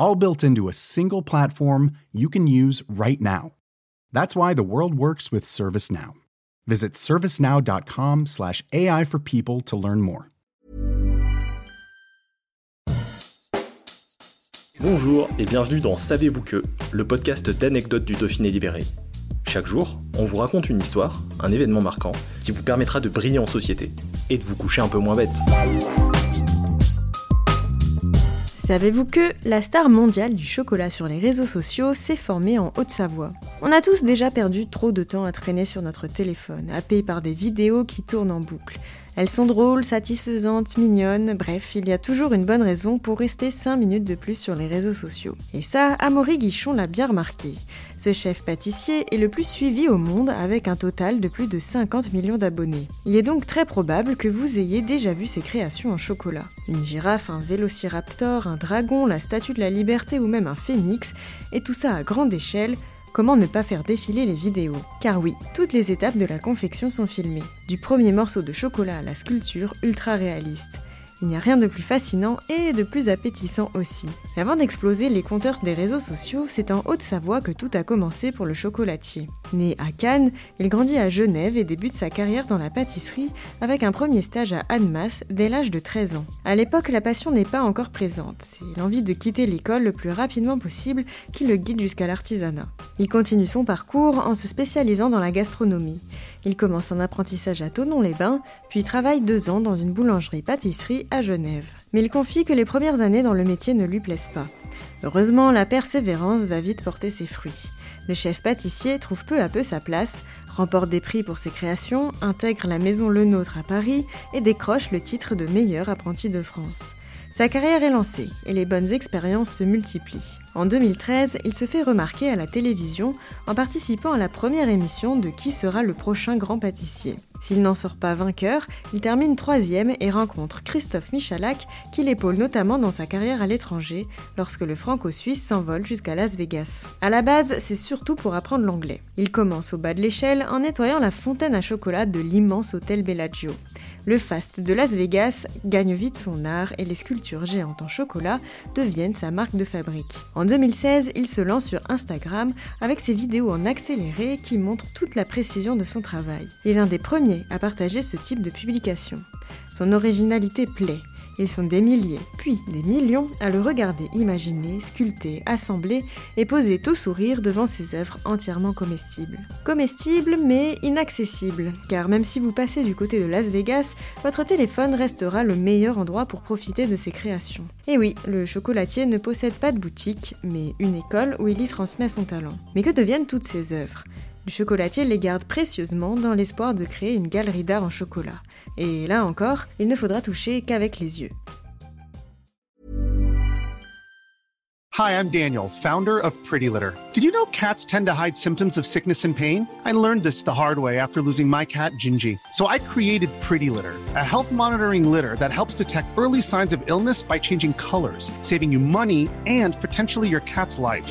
all built into a single platform you can use right now. That's why the world works with ServiceNow. Visit servicenow.com/slash AI for people to learn more. Bonjour et bienvenue dans Savez-vous que, le podcast d'anecdotes du Dauphiné libéré. Chaque jour, on vous raconte une histoire, un événement marquant, qui vous permettra de briller en société et de vous coucher un peu moins bête. Savez-vous que la star mondiale du chocolat sur les réseaux sociaux s'est formée en Haute-Savoie? On a tous déjà perdu trop de temps à traîner sur notre téléphone, happé par des vidéos qui tournent en boucle. Elles sont drôles, satisfaisantes, mignonnes, bref, il y a toujours une bonne raison pour rester 5 minutes de plus sur les réseaux sociaux. Et ça, Amaury Guichon l'a bien remarqué. Ce chef pâtissier est le plus suivi au monde avec un total de plus de 50 millions d'abonnés. Il est donc très probable que vous ayez déjà vu ses créations en chocolat. Une girafe, un vélociraptor, un dragon, la statue de la liberté ou même un phénix, et tout ça à grande échelle, Comment ne pas faire défiler les vidéos? Car oui, toutes les étapes de la confection sont filmées, du premier morceau de chocolat à la sculpture ultra réaliste. Il n'y a rien de plus fascinant et de plus appétissant aussi. avant d'exploser les compteurs des réseaux sociaux, c'est en Haute-Savoie que tout a commencé pour le chocolatier. Né à Cannes, il grandit à Genève et débute sa carrière dans la pâtisserie avec un premier stage à Annemasse dès l'âge de 13 ans. À l'époque, la passion n'est pas encore présente. C'est l'envie de quitter l'école le plus rapidement possible qui le guide jusqu'à l'artisanat. Il continue son parcours en se spécialisant dans la gastronomie. Il commence un apprentissage à Tonon-les-Bains, puis travaille deux ans dans une boulangerie-pâtisserie à Genève. Mais il confie que les premières années dans le métier ne lui plaisent pas. Heureusement, la persévérance va vite porter ses fruits. Le chef pâtissier trouve peu à peu sa place, remporte des prix pour ses créations, intègre la maison Le Nôtre à Paris et décroche le titre de meilleur apprenti de France. Sa carrière est lancée et les bonnes expériences se multiplient. En 2013, il se fait remarquer à la télévision en participant à la première émission de Qui sera le prochain grand pâtissier? S'il n'en sort pas vainqueur, il termine troisième et rencontre Christophe Michalak, qui l'épaule notamment dans sa carrière à l'étranger, lorsque le franco-suisse s'envole jusqu'à Las Vegas. À la base, c'est surtout pour apprendre l'anglais. Il commence au bas de l'échelle en nettoyant la fontaine à chocolat de l'immense hôtel Bellagio. Le fast de Las Vegas gagne vite son art et les sculptures géantes en chocolat deviennent sa marque de fabrique. En 2016, il se lance sur Instagram avec ses vidéos en accéléré qui montrent toute la précision de son travail. Il est l'un des à partager ce type de publication. Son originalité plaît ils sont des milliers, puis des millions à le regarder imaginer, sculpter, assembler et poser tout sourire devant ses œuvres entièrement comestibles. Comestibles mais inaccessibles, car même si vous passez du côté de Las Vegas, votre téléphone restera le meilleur endroit pour profiter de ses créations. Et oui, le chocolatier ne possède pas de boutique, mais une école où il y transmet son talent. Mais que deviennent toutes ces œuvres? Le chocolatier les garde précieusement dans l'espoir de créer une galerie d'art en chocolat. Et là encore, il ne faudra toucher qu'avec les yeux. Hi, I'm Daniel, founder of Pretty Litter. Did you know cats tend to hide symptoms of sickness and pain? I learned this the hard way after losing my cat, Gingy. So I created Pretty Litter, a health monitoring litter that helps detect early signs of illness by changing colors, saving you money and potentially your cat's life.